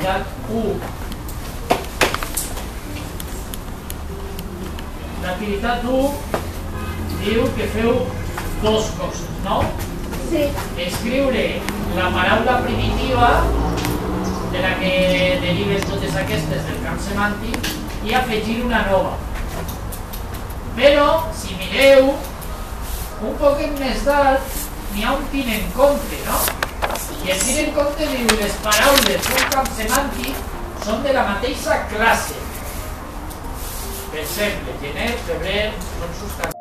Activitat 1. L'activitat 1 diu que feu dos coses, no? Sí. Escriure la paraula primitiva de la que deriven totes aquestes del camp semàntic i afegir una nova. Però, si mireu, un poquet més dalt n'hi ha un tin en compte, no? I el tin en compte diu les paraules d'un camp semàntic són de la mateixa classe. Per exemple, gener, febrer, són substantius.